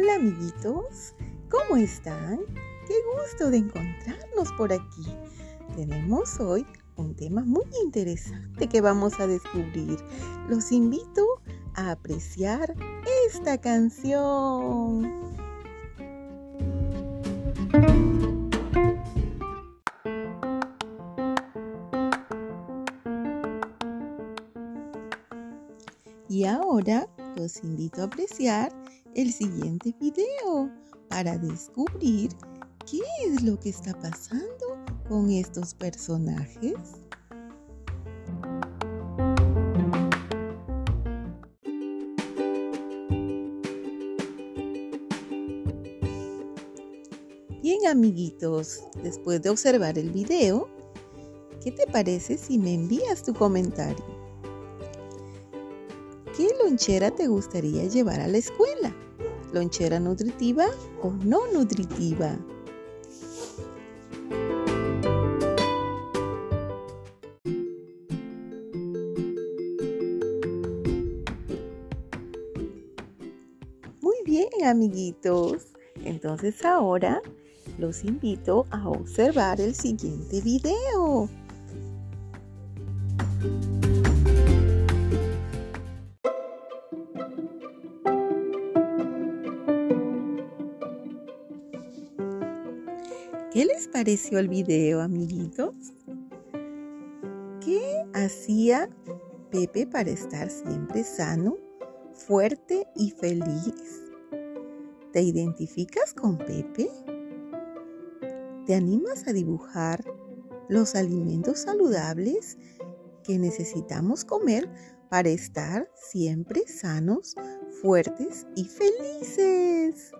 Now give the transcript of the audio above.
Hola amiguitos, ¿cómo están? Qué gusto de encontrarnos por aquí. Tenemos hoy un tema muy interesante que vamos a descubrir. Los invito a apreciar esta canción. Y ahora los invito a apreciar el siguiente video para descubrir qué es lo que está pasando con estos personajes. Bien amiguitos, después de observar el video, ¿qué te parece si me envías tu comentario? ¿Qué lonchera te gustaría llevar a la escuela? ¿Lonchera nutritiva o no nutritiva? Muy bien, amiguitos. Entonces ahora los invito a observar el siguiente video. ¿Qué les pareció el video, amiguitos? ¿Qué hacía Pepe para estar siempre sano, fuerte y feliz? ¿Te identificas con Pepe? ¿Te animas a dibujar los alimentos saludables que necesitamos comer para estar siempre sanos, fuertes y felices?